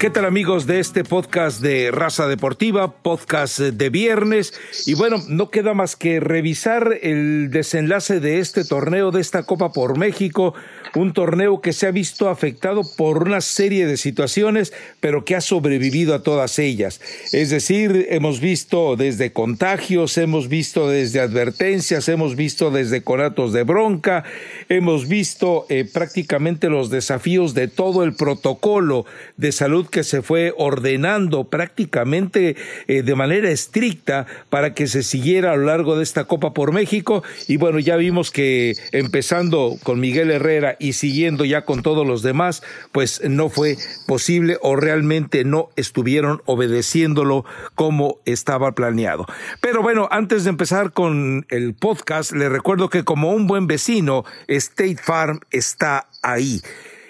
¿Qué tal amigos de este podcast de Raza Deportiva, podcast de viernes? Y bueno, no queda más que revisar el desenlace de este torneo, de esta Copa por México, un torneo que se ha visto afectado por una serie de situaciones, pero que ha sobrevivido a todas ellas. Es decir, hemos visto desde contagios, hemos visto desde advertencias, hemos visto desde conatos de bronca, hemos visto eh, prácticamente los desafíos de todo el protocolo de salud que se fue ordenando prácticamente eh, de manera estricta para que se siguiera a lo largo de esta Copa por México. Y bueno, ya vimos que empezando con Miguel Herrera y siguiendo ya con todos los demás, pues no fue posible o realmente no estuvieron obedeciéndolo como estaba planeado. Pero bueno, antes de empezar con el podcast, le recuerdo que como un buen vecino, State Farm está ahí.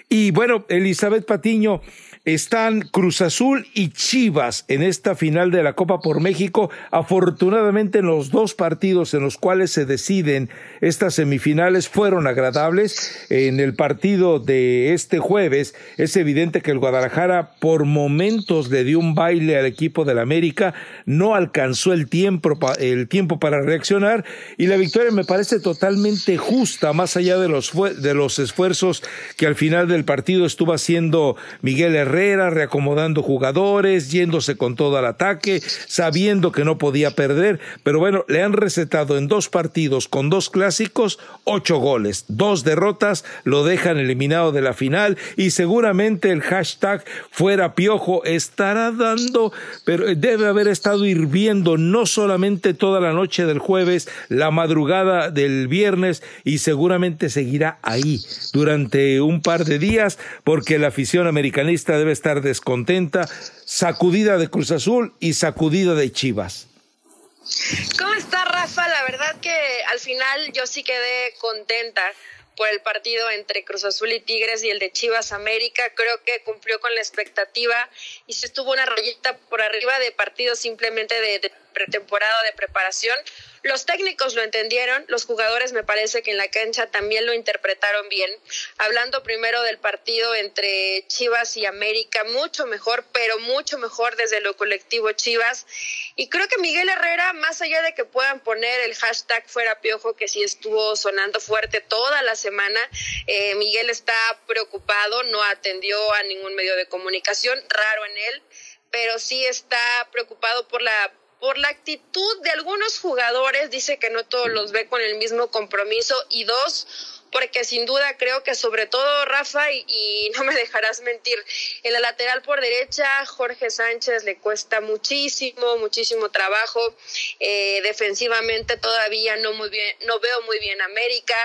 Y bueno, Elizabeth Patiño, están Cruz Azul y Chivas en esta final de la Copa por México. Afortunadamente en los dos partidos en los cuales se deciden estas semifinales fueron agradables. En el partido de este jueves es evidente que el Guadalajara por momentos le dio un baile al equipo del América, no alcanzó el tiempo, el tiempo para reaccionar y la victoria me parece totalmente justa, más allá de los, de los esfuerzos que al final del partido estuvo haciendo Miguel Herrera reacomodando jugadores, yéndose con todo al ataque, sabiendo que no podía perder, pero bueno, le han recetado en dos partidos con dos clásicos ocho goles, dos derrotas, lo dejan eliminado de la final y seguramente el hashtag fuera piojo estará dando, pero debe haber estado hirviendo no solamente toda la noche del jueves, la madrugada del viernes y seguramente seguirá ahí durante un par de días porque la afición americanista debe estar descontenta, sacudida de Cruz Azul y sacudida de Chivas. ¿Cómo está Rafa? La verdad que al final yo sí quedé contenta por el partido entre Cruz Azul y Tigres y el de Chivas América. Creo que cumplió con la expectativa y se estuvo una rayita por arriba de partido simplemente de pretemporada de preparación. Los técnicos lo entendieron, los jugadores me parece que en la cancha también lo interpretaron bien. Hablando primero del partido entre Chivas y América, mucho mejor, pero mucho mejor desde lo colectivo Chivas. Y creo que Miguel Herrera, más allá de que puedan poner el hashtag fuera piojo, que sí estuvo sonando fuerte toda la semana, eh, Miguel está preocupado, no atendió a ningún medio de comunicación, raro en él pero sí está preocupado por la por la actitud de algunos jugadores, dice que no todos los ve con el mismo compromiso y dos, porque sin duda creo que sobre todo Rafa, y, no me dejarás mentir, en la lateral por derecha Jorge Sánchez le cuesta muchísimo, muchísimo trabajo, eh, defensivamente todavía no muy bien, no veo muy bien América,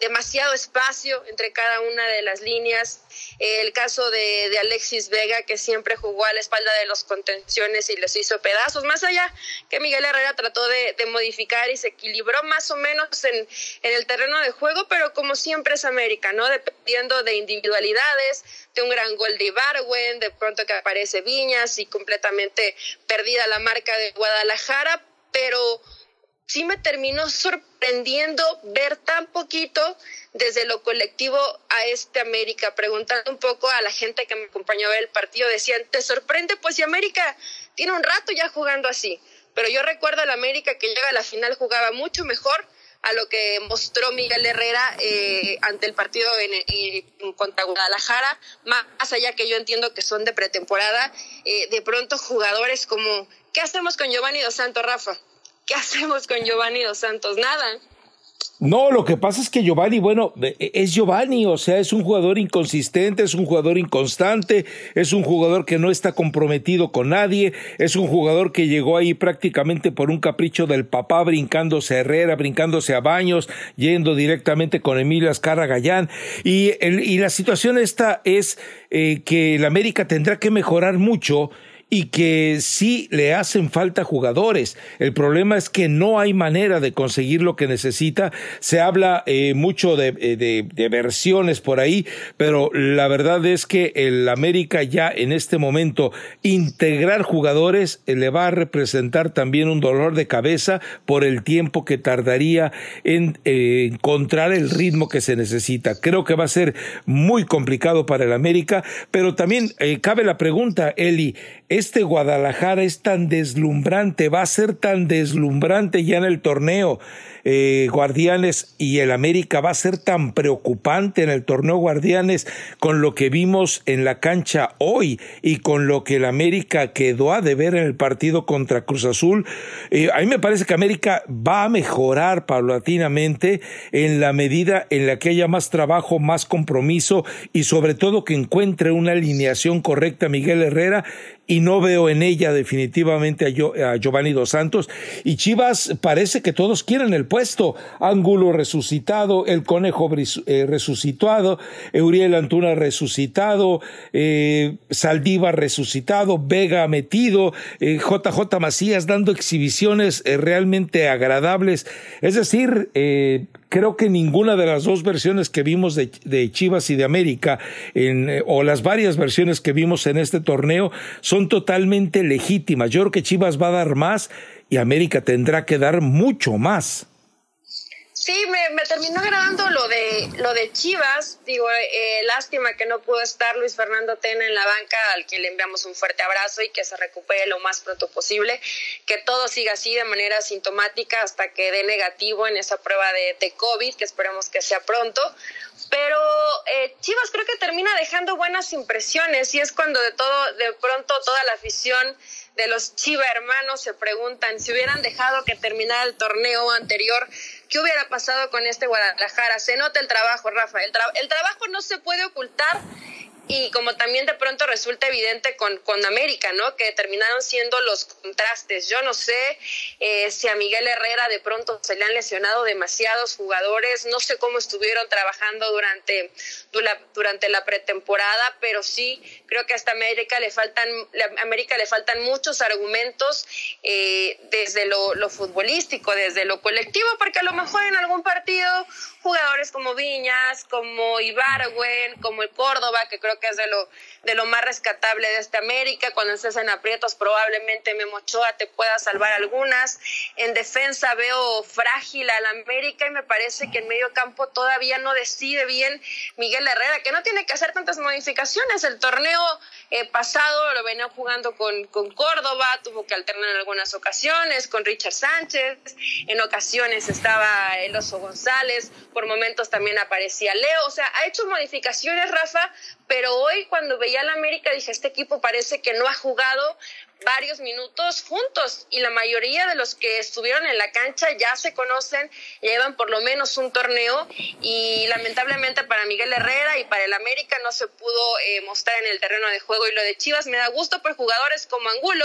demasiado espacio entre cada una de las líneas, el caso de, de Alexis Vega que siempre jugó a la espalda de los contenciones y les hizo pedazos, más allá que Miguel Herrera trató de, de modificar y se equilibró más o menos en, en el terreno de juego, pero como siempre es América, ¿no? Dependiendo de individualidades, de un gran gol de Ibarwen, de pronto que aparece Viñas y completamente perdida la marca de Guadalajara, pero sí me terminó sorprendiendo ver tan poquito desde lo colectivo a este América, preguntando un poco a la gente que me acompañó a ver el partido, decían, ¿te sorprende? Pues si América tiene un rato ya jugando así, pero yo recuerdo al América que llega a la final jugaba mucho mejor, a lo que mostró Miguel Herrera eh, ante el partido en, contra Guadalajara, más allá que yo entiendo que son de pretemporada, eh, de pronto jugadores como, ¿qué hacemos con Giovanni Dos Santos, Rafa? ¿Qué hacemos con Giovanni Dos Santos? Nada. No, lo que pasa es que Giovanni, bueno, e, es Giovanni, o sea, es un jugador inconsistente, es un jugador inconstante, es un jugador que no está comprometido con nadie, es un jugador que llegó ahí prácticamente por un capricho del papá, brincándose a Herrera, brincándose a Baños, yendo directamente con Emilio Azcarra Gallán. Y, y la situación esta es eh, que el América tendrá que mejorar mucho y que sí le hacen falta jugadores. El problema es que no hay manera de conseguir lo que necesita. Se habla eh, mucho de, eh, de, de, versiones por ahí, pero la verdad es que el América ya en este momento integrar jugadores eh, le va a representar también un dolor de cabeza por el tiempo que tardaría en encontrar el ritmo que se necesita. Creo que va a ser muy complicado para el América, pero también cabe la pregunta, Eli, este Guadalajara es tan deslumbrante, va a ser tan deslumbrante ya en el torneo eh, Guardianes y el América va a ser tan preocupante en el torneo Guardianes con lo que vimos en la cancha hoy y con lo que el América quedó a deber en el partido contra Cruz Azul. Eh, a mí me parece que América va a mejorar paulatinamente en la medida en la que haya más trabajo, más compromiso y sobre todo que encuentre una alineación correcta Miguel Herrera y no veo en ella definitivamente a, Giovanni Dos Santos. Y Chivas parece que todos quieren el. Ángulo resucitado, el conejo eh, resucitado, Euriel Antuna resucitado, eh, Saldívar resucitado, Vega metido, JJ eh, Macías dando exhibiciones realmente agradables. Es decir, creo que ninguna de las dos versiones que vimos de, Chivas y de América, o las varias versiones que vimos en este torneo, son totalmente legítimas. Yo creo que Chivas va a dar más y América tendrá que dar mucho más. Sí, me, terminó agradando lo de lo de Chivas. Digo, eh, lástima que no pudo estar Luis Fernando Tena en la banca, al que le enviamos un fuerte abrazo y que se recupere lo más pronto posible. Que todo siga así de manera sintomática hasta que dé negativo en esa prueba de, de COVID, que esperemos que sea pronto. Pero eh, Chivas creo que termina dejando buenas impresiones y es cuando de todo, de pronto toda la afición de los Chiva hermanos se preguntan si hubieran dejado que terminara el torneo anterior, ¿qué hubiera pasado con este Guadalajara? Se nota el trabajo, Rafa. El, el trabajo no se puede ocultar y como también de pronto resulta evidente con, con América, ¿no? Que terminaron siendo los contrastes. Yo no sé eh, si a Miguel Herrera de pronto se le han lesionado demasiados jugadores, no sé cómo estuvieron trabajando durante, durante la pretemporada, pero sí creo que hasta América le faltan, a América le faltan muchos argumentos eh, desde lo, lo futbolístico, desde lo colectivo, porque a lo mejor en algún partido jugadores como Viñas, como Ibargüen, como el Córdoba, que creo que es de lo, de lo más rescatable de esta América. Cuando estés en aprietos, probablemente Memo Ochoa te pueda salvar algunas. En defensa veo frágil al América y me parece que en medio campo todavía no decide bien Miguel Herrera, que no tiene que hacer tantas modificaciones. El torneo eh, pasado lo venía jugando con, con Córdoba, tuvo que alternar en algunas ocasiones, con Richard Sánchez, en ocasiones estaba el Oso González por momentos también aparecía Leo, o sea, ha hecho modificaciones Rafa, pero hoy cuando veía al América dije, este equipo parece que no ha jugado varios minutos juntos y la mayoría de los que estuvieron en la cancha ya se conocen, llevan por lo menos un torneo y lamentablemente para Miguel Herrera y para el América no se pudo eh, mostrar en el terreno de juego y lo de Chivas. Me da gusto por jugadores como Angulo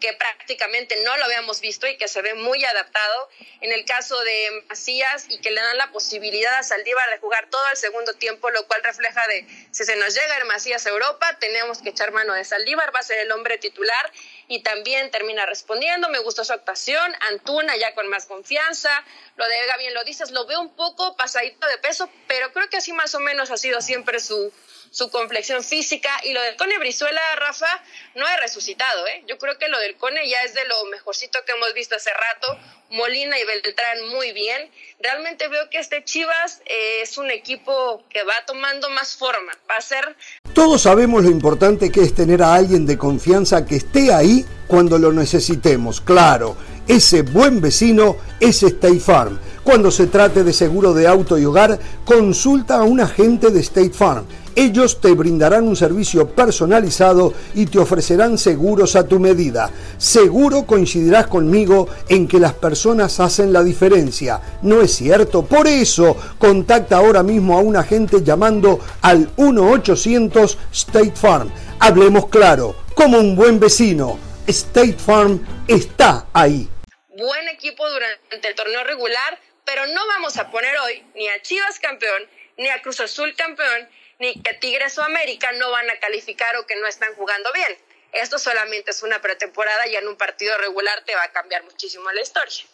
que prácticamente no lo habíamos visto y que se ve muy adaptado. En el caso de Macías y que le dan la posibilidad a Saldívar de jugar todo el segundo tiempo, lo cual refleja de si se nos llega el Macías a Europa, tenemos que echar mano de Saldívar, va a ser el hombre titular y también termina respondiendo. Me gustó su actuación, Antuna ya con más confianza. Lo de Vega, bien lo dices, lo veo un poco pasadito de peso, pero creo que así más o menos ha sido siempre su, su complexión física. Y lo del Cone Brizuela, Rafa, no he resucitado, ¿eh? Yo creo que lo del Cone ya es de lo mejorcito que hemos visto hace rato. Molina y Beltrán muy bien. Realmente veo que este Chivas eh, es un equipo que va tomando más forma. Va a ser. Todos sabemos lo importante que es tener a alguien de confianza que esté ahí cuando lo necesitemos. Claro, ese buen vecino es State Farm. Cuando se trate de seguro de auto y hogar, consulta a un agente de State Farm ellos te brindarán un servicio personalizado y te ofrecerán seguros a tu medida. Seguro coincidirás conmigo en que las personas hacen la diferencia. ¿No es cierto? Por eso, contacta ahora mismo a un agente llamando al 1-800 State Farm. Hablemos claro, como un buen vecino. State Farm está ahí. Buen equipo durante el torneo regular, pero no vamos a poner hoy ni a Chivas campeón, ni a Cruz Azul campeón, ni que Tigres o América no van a calificar o que no están jugando bien. esto solamente es una pretemporada y en un partido regular te va a cambiar muchísimo la historia.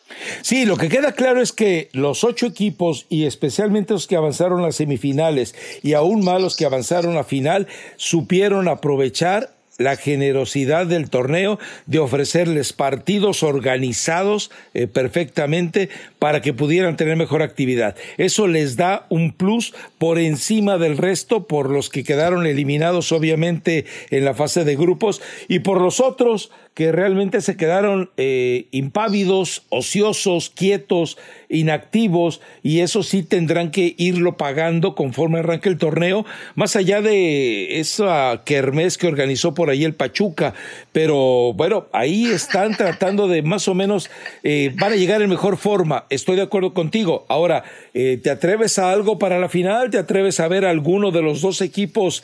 Sí, lo que queda claro es que los ocho equipos y especialmente los que avanzaron a semifinales y aún más los que avanzaron a final supieron aprovechar la generosidad del torneo de ofrecerles partidos organizados eh, perfectamente para que pudieran tener mejor actividad. Eso les da un plus por encima del resto, por los que quedaron eliminados obviamente en la fase de grupos y por los otros que realmente se quedaron eh, impávidos, ociosos, quietos, inactivos, y eso sí tendrán que irlo pagando conforme arranque el torneo, más allá de esa kermés que organizó por ahí el Pachuca. Pero bueno, ahí están tratando de más o menos, eh, van a llegar en mejor forma. Estoy de acuerdo contigo. Ahora, eh, ¿te atreves a algo para la final? ¿Te atreves a ver alguno de los dos equipos?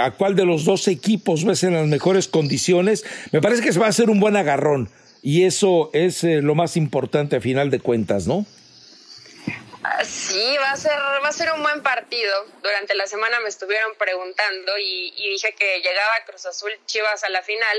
¿A cuál de los dos equipos ves en las mejores condiciones? Me parece que va a ser un buen agarrón y eso es eh, lo más importante a final de cuentas, ¿no? Ah, sí, va a ser va a ser un buen partido. Durante la semana me estuvieron preguntando y, y dije que llegaba Cruz Azul Chivas a la final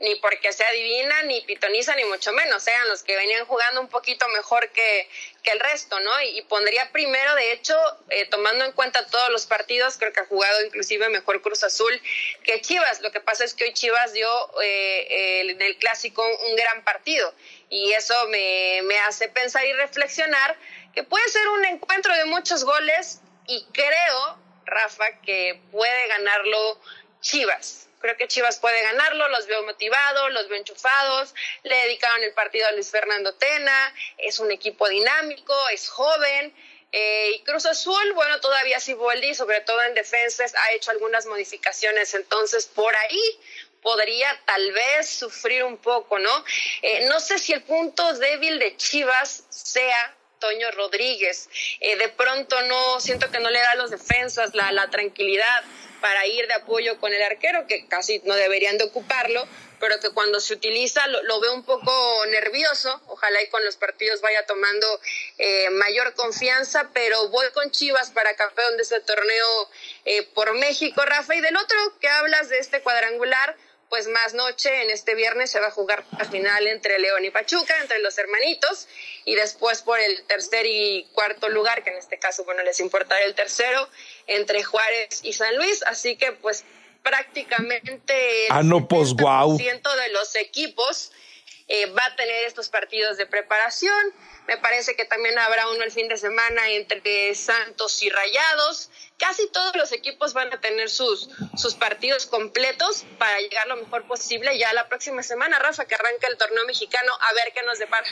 ni porque sea divina, ni pitoniza, ni mucho menos. Eran los que venían jugando un poquito mejor que, que el resto, ¿no? Y, pondría primero, de hecho, eh, tomando en cuenta todos los partidos, creo que ha jugado inclusive mejor Cruz Azul que Chivas. Lo que pasa es que hoy Chivas dio eh, en el clásico un gran partido. Y eso me, me hace pensar y reflexionar que puede ser un encuentro de muchos goles y creo, Rafa, que puede ganarlo Chivas Creo que Chivas puede ganarlo, los veo motivados, los veo enchufados, le dedicaron el partido a Luis Fernando Tena, es un equipo dinámico, es joven. Eh, y Cruz Azul, bueno, todavía Siboldi, sobre todo en defensas, ha hecho algunas modificaciones, entonces por ahí podría tal vez sufrir un poco, ¿no? Eh, no sé si el punto débil de Chivas sea Toño Rodríguez. Eh, de pronto no, siento que no le da a los defensas la, la tranquilidad para ir de apoyo con el arquero, que casi no deberían de ocuparlo, pero que cuando se utiliza lo, veo un poco nervioso. Ojalá y con los partidos vaya tomando eh, mayor confianza, pero voy con Chivas para campeón de este torneo eh, por México, Rafa. Y del otro que hablas de este cuadrangular, pues más noche, en este viernes se va a jugar la final entre León y Pachuca, entre los hermanitos, y después por el tercer y cuarto lugar, que en este caso, bueno, les importa el tercero, entre Juárez y San Luis, así que pues prácticamente ah, no, pues, de los equipos eh, va a tener estos partidos de preparación. Me parece que también habrá uno el fin de semana entre Santos y Rayados. Casi todos los equipos van a tener sus, sus partidos completos para llegar lo mejor posible ya la próxima semana, Rafa, que arranca el torneo mexicano, a ver qué nos depara.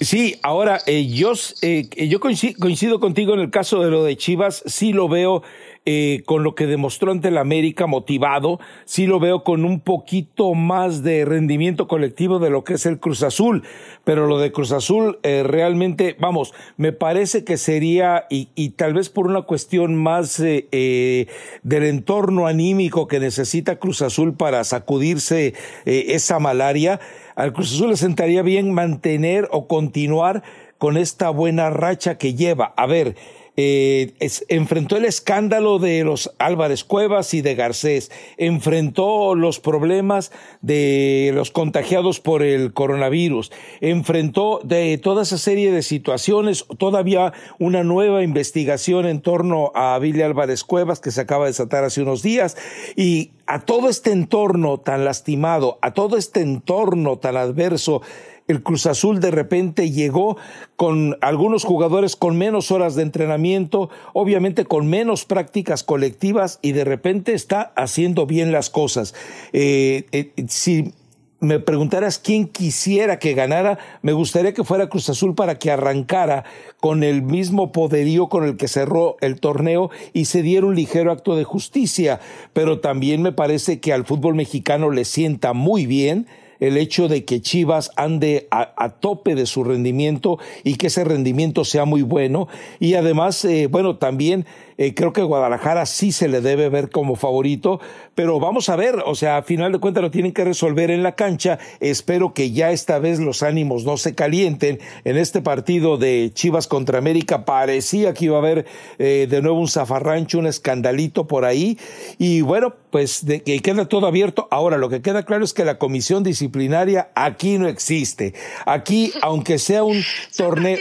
Sí, ahora eh, yo, eh, yo coincido, contigo en el caso de lo de Chivas, sí lo veo eh, con lo que demostró ante el América motivado, sí lo veo con un poquito más de rendimiento colectivo de lo que es el Cruz Azul, pero lo de Cruz Azul realmente, vamos, me parece que sería, y, y tal vez por una cuestión más del entorno anímico que necesita Cruz Azul para sacudirse esa malaria, al Cruz Azul le sentaría bien mantener o continuar con esta buena racha que lleva. A ver, eh, enfrentó el escándalo de los Álvarez Cuevas y de Garcés, enfrentó los problemas de los contagiados por el coronavirus, enfrentó de toda esa serie de situaciones, todavía una nueva investigación en torno a Billy Álvarez Cuevas que se acaba de desatar hace unos días. Y a todo este entorno tan lastimado, a todo este entorno tan adverso, el Cruz Azul de repente llegó con algunos jugadores con menos horas de entrenamiento, obviamente con menos prácticas colectivas y de repente está haciendo bien las cosas. Eh, eh, si me preguntaras quién quisiera que ganara, me gustaría que fuera Cruz Azul para que arrancara con el mismo poderío con el que cerró el torneo y se diera un ligero acto de justicia. Pero también me parece que al fútbol mexicano le sienta muy bien el hecho de que Chivas ande a, tope de su rendimiento y que ese rendimiento sea muy bueno. Y además, eh, bueno, también eh, creo que Guadalajara sí se le debe ver como favorito, pero vamos a ver, o sea, a final de cuentas lo tienen que resolver en la cancha. Espero que ya esta vez los ánimos no se calienten. En este partido de Chivas contra América parecía que iba a haber eh, de nuevo un zafarrancho, un escandalito por ahí. Y bueno, pues de, que queda todo abierto. Ahora, lo que queda claro es que la comisión disciplinaria aquí no existe. Aquí, aunque sea un torneo...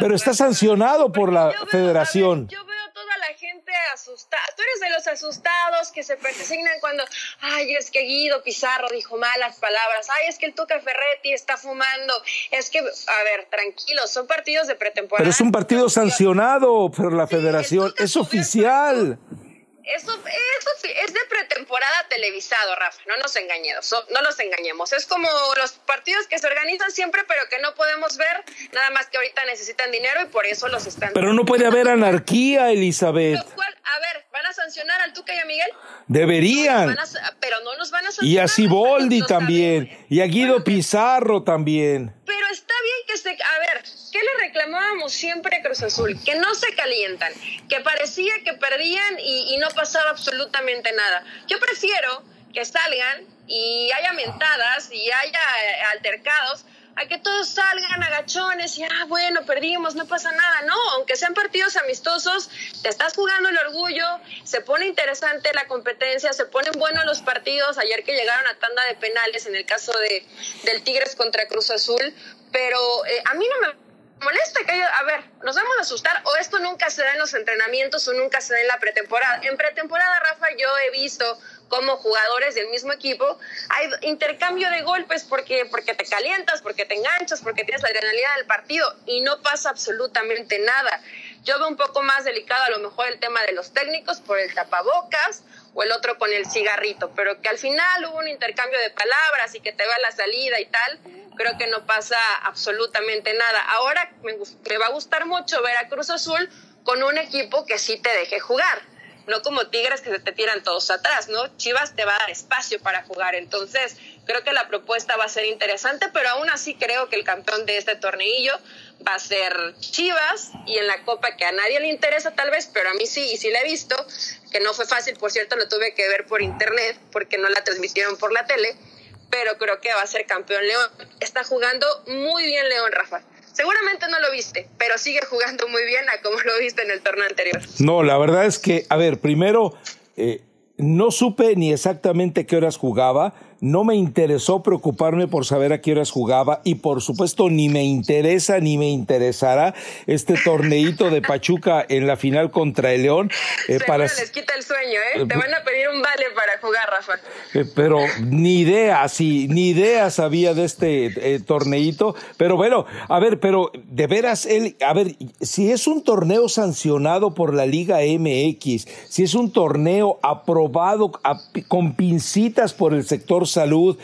Pero está sancionado por la federación asustada. Tú eres de los asustados que se persignan cuando, ay, es que Guido Pizarro dijo malas palabras, ay, es que el Tuca Ferretti está fumando, es que, a ver, tranquilos, son partidos de pretemporada. Pero es un partido sancionado por la federación, es oficial. Eso, eso es de pretemporada televisado, Rafa, no nos engañemos, no nos engañemos. Es como los partidos que se organizan siempre, pero que no podemos ver, nada más que ahorita necesitan dinero y por eso los están. Pero no puede haber anarquía, Elizabeth. a ver, ¿van a sancionar al Tuca y a Miguel? Deberían. pero no nos van a sancionar. Y a Ciboldi también, y a Guido Pizarro también. Pero está bien que se. A ver, ¿qué le reclamábamos siempre a Cruz Azul? Que no se calientan, que parecía que perdían y, no pasaba absolutamente nada. Yo prefiero que salgan y haya mentadas y haya eh, altercados a que todos salgan agachones y, ah, bueno, perdimos, no pasa nada. No, aunque sean partidos amistosos, te estás jugando el orgullo, se pone interesante la competencia, se ponen buenos los partidos. Ayer que llegaron a tanda de penales, en el caso de, del Tigres contra Cruz Azul, pero eh, a mí no me molesta que haya, a ver, nos vamos a asustar o esto nunca se da en los entrenamientos o nunca se da en la pretemporada. En pretemporada, Rafa, yo he visto como jugadores del mismo equipo hay intercambio de golpes porque, porque te calientas, porque te enganchas, porque tienes la adrenalina del partido y no pasa absolutamente nada. Yo veo un poco más delicado a lo mejor el tema de los técnicos por el tapabocas o el otro con el cigarrito, pero que al final hubo un intercambio de palabras y que te va la salida y tal, creo que no pasa absolutamente nada. Ahora me, me va a gustar mucho ver a Cruz Azul con un equipo que sí te deje jugar no como Tigres que se te tiran todos atrás, ¿no? Chivas te va a dar espacio para jugar, entonces creo que la propuesta va a ser interesante, pero aún así creo que el campeón de este torneillo va a ser Chivas y en la Copa que a nadie le interesa tal vez, pero a mí sí, y sí la he visto, que no fue fácil, por cierto, lo tuve que ver por internet porque no la transmitieron por la tele, pero creo que va a ser campeón León. Está jugando muy bien León, Rafa. Seguramente no lo viste, pero sigue jugando muy bien a como lo viste en el torneo anterior. No, la verdad es que, a ver, primero, eh, no supe ni exactamente qué horas jugaba, no me interesó preocuparme por saber a qué horas jugaba y por supuesto ni me interesa ni me interesará este torneito de Pachuca en la final contra el León. Eh, para... les quita el sueño, ¿eh? Te van a pedir un vale para jugar, Rafa. Eh, pero ni idea, sí, ni idea sabía de este eh, torneito. Pero bueno, a ver, pero de veras, él, a ver, si es un torneo sancionado por la Liga MX, si es un torneo aprobado con pincitas por el sector salud,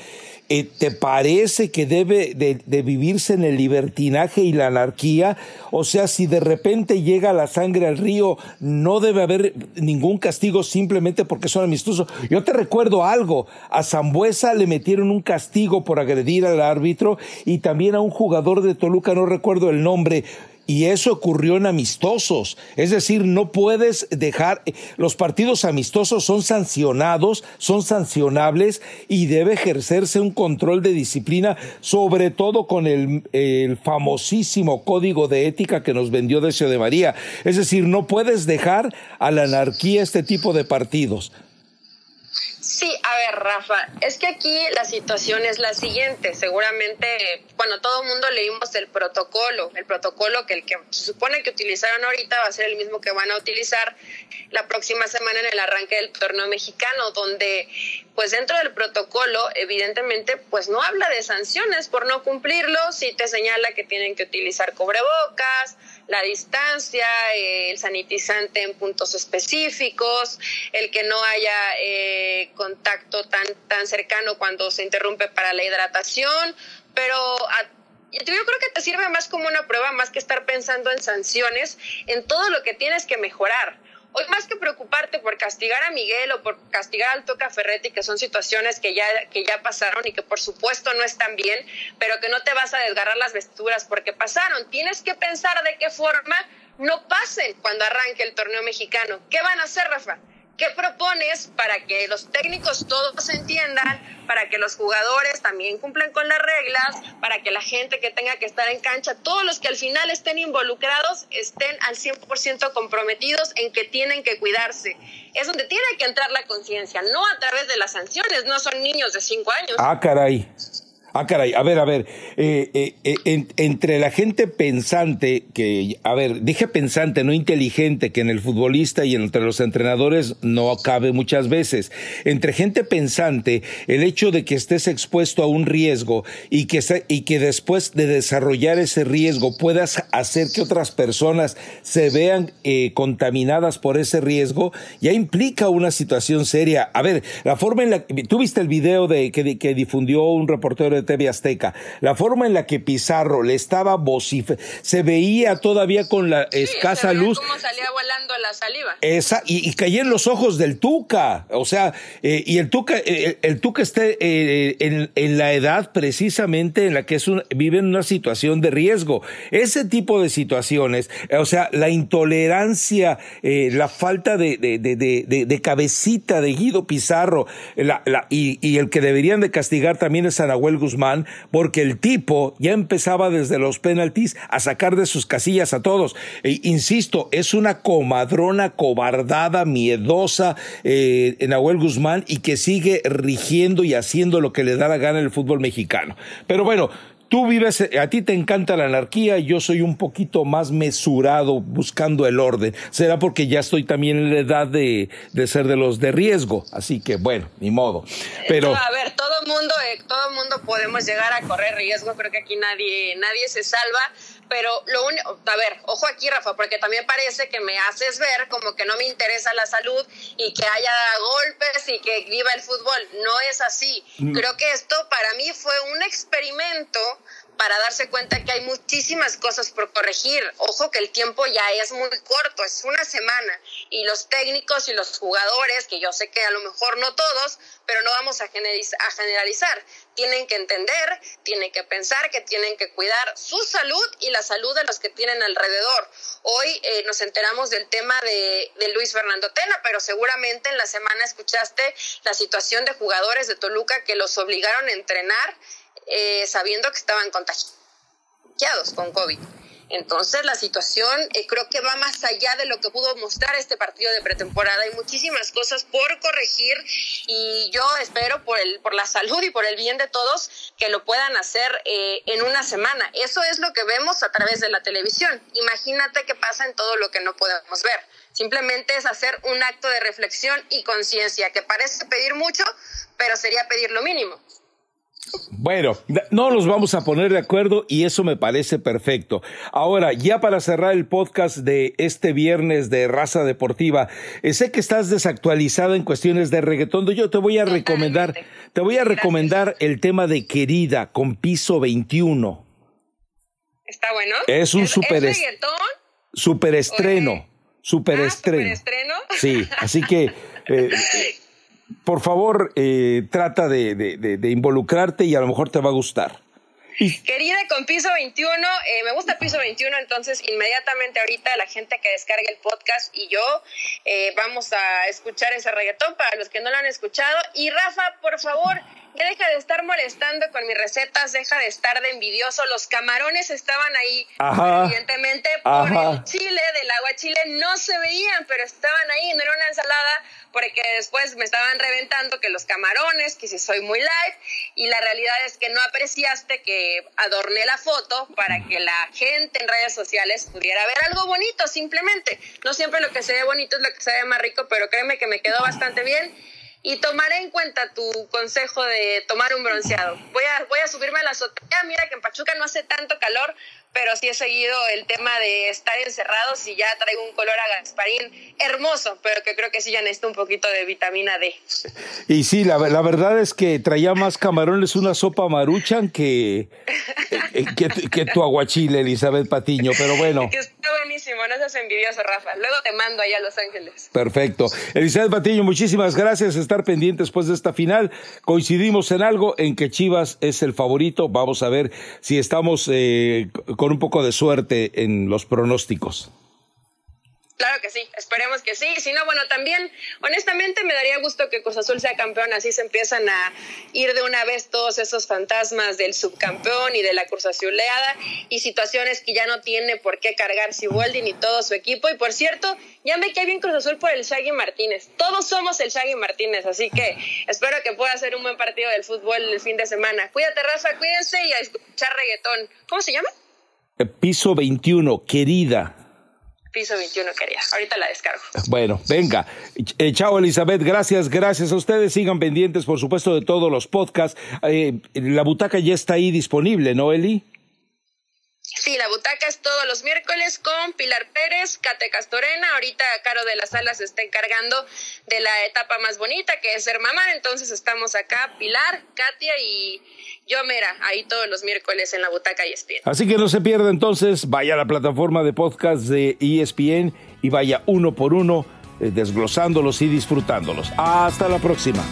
eh, ¿te parece que debe de, vivirse en el libertinaje y la anarquía? O sea, si de repente llega la sangre al río, no debe haber ningún castigo simplemente porque son amistosos. Yo te recuerdo algo, a Zambuesa le metieron un castigo por agredir al árbitro y también a un jugador de Toluca, no recuerdo el nombre, y eso ocurrió en amistosos. Es decir, no puedes dejar, los partidos amistosos son sancionados, son sancionables y debe ejercerse un control de disciplina, sobre todo con el, el famosísimo código de ética que nos vendió Decio de María. Es decir, no puedes dejar a la anarquía este tipo de partidos. Sí, a ver, Rafa, es que aquí la situación es la siguiente. Seguramente, bueno, todo el mundo leímos el protocolo, el protocolo que el que se supone que utilizaron ahorita va a ser el mismo que van a utilizar la próxima semana en el arranque del torneo mexicano, donde, pues dentro del protocolo, evidentemente, pues no habla de sanciones por no cumplirlo, sí te señala que tienen que utilizar cubrebocas, la distancia, el sanitizante en puntos específicos, el que no haya eh, contacto tan, tan cercano cuando se interrumpe para la hidratación, pero yo creo que te sirve más como una prueba, más que estar pensando en sanciones, en todo lo que tienes que mejorar. Hoy más que preocuparte por castigar a Miguel o por castigar al Toca Ferretti, que son situaciones que ya, que ya pasaron y que por supuesto no están bien, pero que no te vas a desgarrar las vestiduras porque pasaron. Tienes que pensar de qué forma no pasen cuando arranque el torneo mexicano. ¿Qué van a hacer, Rafa? ¿Qué propones para que los técnicos todos entiendan, para que los jugadores también cumplan con las reglas, para que la gente que tenga que estar en cancha, todos los que al final estén involucrados, estén al 100% comprometidos en que tienen que cuidarse? Es donde tiene que entrar la conciencia, no a través de las sanciones, no son niños de 5 años. Ah, caray. Ah, caray, a ver, a ver, eh, eh, eh, entre la gente pensante, que, a ver, dije pensante, no inteligente, que en el futbolista y entre los entrenadores no cabe muchas veces. Entre gente pensante, el hecho de que estés expuesto a un riesgo y que, y que después de desarrollar ese riesgo puedas hacer que otras personas se vean contaminadas por ese riesgo, ya implica una situación seria. A ver, la forma en la que, tú viste el video de, que, que difundió un reportero de TV Azteca, la forma en la que Pizarro le estaba vociferando, se veía todavía con la escasa luz. Cómo salía volando la saliva. Esa, y, y caía en los ojos del Tuca, o sea, eh, y el Tuca, eh, el Tuca está eh, en, en, la edad precisamente en la que es un, vive en una situación de riesgo. Ese tipo de situaciones, o sea, la intolerancia, la falta de, de, de, de, cabecita de Guido Pizarro, la, la, y, y el que deberían de castigar también es Anahuel Guzmán, porque el tipo ya empezaba desde los penaltis a sacar de sus casillas a todos. E, insisto, es una comadrona cobardada, miedosa eh, Nahuel Guzmán y que sigue rigiendo y haciendo lo que le da la gana el fútbol mexicano. Pero bueno, Tú vives, a ti te encanta la anarquía, yo soy un poquito más mesurado buscando el orden. Será porque ya estoy también en la edad de, de ser de los de riesgo, así que bueno, ni modo. Pero a ver, todo mundo, eh, todo mundo podemos llegar a correr riesgo. Creo que aquí nadie, nadie se salva pero lo único, a ver, ojo aquí, Rafa, porque también parece que me haces ver como que no me interesa la salud y que haya golpes y que viva el fútbol. No es así. Mm. Creo que esto para mí fue un experimento para darse cuenta que hay muchísimas cosas por corregir. Ojo que el tiempo ya es muy corto, es una semana. Y los técnicos y los jugadores, que yo sé que a lo mejor no todos, pero no vamos a generalizar, tienen que entender, tienen que pensar que tienen que cuidar su salud y la salud de los que tienen alrededor. Hoy eh, nos enteramos del tema de, de Luis Fernando Tena, pero seguramente en la semana escuchaste la situación de jugadores de Toluca que los obligaron a entrenar eh, sabiendo que estaban contagiados con COVID. Entonces la situación eh, creo que va más allá de lo que pudo mostrar este partido de pretemporada. Hay muchísimas cosas por corregir y yo espero por, el, por la salud y por el bien de todos que lo puedan hacer eh, en una semana. Eso es lo que vemos a través de la televisión. Imagínate qué pasa en todo lo que no podemos ver. Simplemente es hacer un acto de reflexión y conciencia, que parece pedir mucho, pero sería pedir lo mínimo. Bueno, no nos vamos a poner de acuerdo y eso me parece perfecto. Ahora, ya para cerrar el podcast de este viernes de raza deportiva, eh, sé que estás desactualizada en cuestiones de reggaetón. Yo te voy a recomendar, te voy a recomendar el tema de Querida con piso 21. Está bueno. Es un super, ¿Es super estreno. Super ah, estreno. estreno. Sí, así que eh, por favor, eh, trata de, de, involucrarte y a lo mejor te va a gustar. Querida, con Piso 21, eh, me gusta Piso 21, entonces inmediatamente ahorita la gente que descargue el podcast y yo eh, vamos a escuchar ese reggaetón para los que no lo han escuchado. Y Rafa, por favor, deja de estar molestando con mis recetas, deja de estar de envidioso. Los camarones estaban ahí, evidentemente por el chile, del agua chile, no se veían, pero estaban ahí, no era una ensalada, porque después me estaban reventando que los camarones, que si soy muy light, y la realidad es que no apreciaste que adorné la foto para que la gente en redes sociales pudiera ver algo bonito, simplemente. No siempre lo que se ve bonito es lo que se ve más rico, pero créeme que me quedó bastante bien y tomaré en cuenta tu consejo de tomar un bronceado. Voy a, voy a subirme a la azotea, mira que en Pachuca no hace tanto calor, pero sí he seguido el tema de estar encerrados y ya traigo un color a Gasparín hermoso, pero que creo que sí ya necesito un poquito de vitamina D. Y sí, la, la verdad es que traía más camarones una sopa maruchan que, eh, que, que, tu aguachile, Elizabeth Patiño, pero bueno. Está buenísimo, no seas envidioso, Rafa. Luego te mando allá a Los Ángeles. Perfecto. Elizabeth Patiño, muchísimas gracias. Estar pendientes después de esta final. Coincidimos en algo, en que Chivas es el favorito. Vamos a ver si estamos eh, con un poco de suerte en los pronósticos. Claro que sí, esperemos que sí. Si no, bueno, también, honestamente, me daría gusto que Cruz Azul sea campeón. Así se empiezan a ir de una vez todos esos fantasmas del subcampeón y de la Cruz Azuleada y situaciones que ya no tiene por qué cargar Siboldi ni todo su equipo. Y por cierto, ya me quedé bien Cruz Azul por el Shaggy Martínez. Todos somos el Shaggy Martínez, así que espero que pueda ser un buen partido del fútbol el fin de semana. Cuídate, Rafa, cuídense y a escuchar reggaetón. ¿Cómo se llama? Piso 21, querida. Piso 21 quería. Ahorita la descargo. Bueno, venga. Eh, chao, Elizabeth. Gracias, gracias a ustedes. Sigan pendientes, por supuesto, de todos los podcasts. Eh, la butaca ya está ahí disponible, ¿no, Eli? Sí, la butaca es todos los miércoles con Pilar Pérez, Cate Castorena. Ahorita Caro de las Salas se está encargando de la etapa más bonita, que es ser mamá. Entonces estamos acá, Pilar, Katia y yo, Mera, ahí todos los miércoles en la butaca ESPN. Así que no se pierda entonces, vaya a la plataforma de podcast de ESPN y vaya uno por uno eh, desglosándolos y disfrutándolos. Hasta la próxima.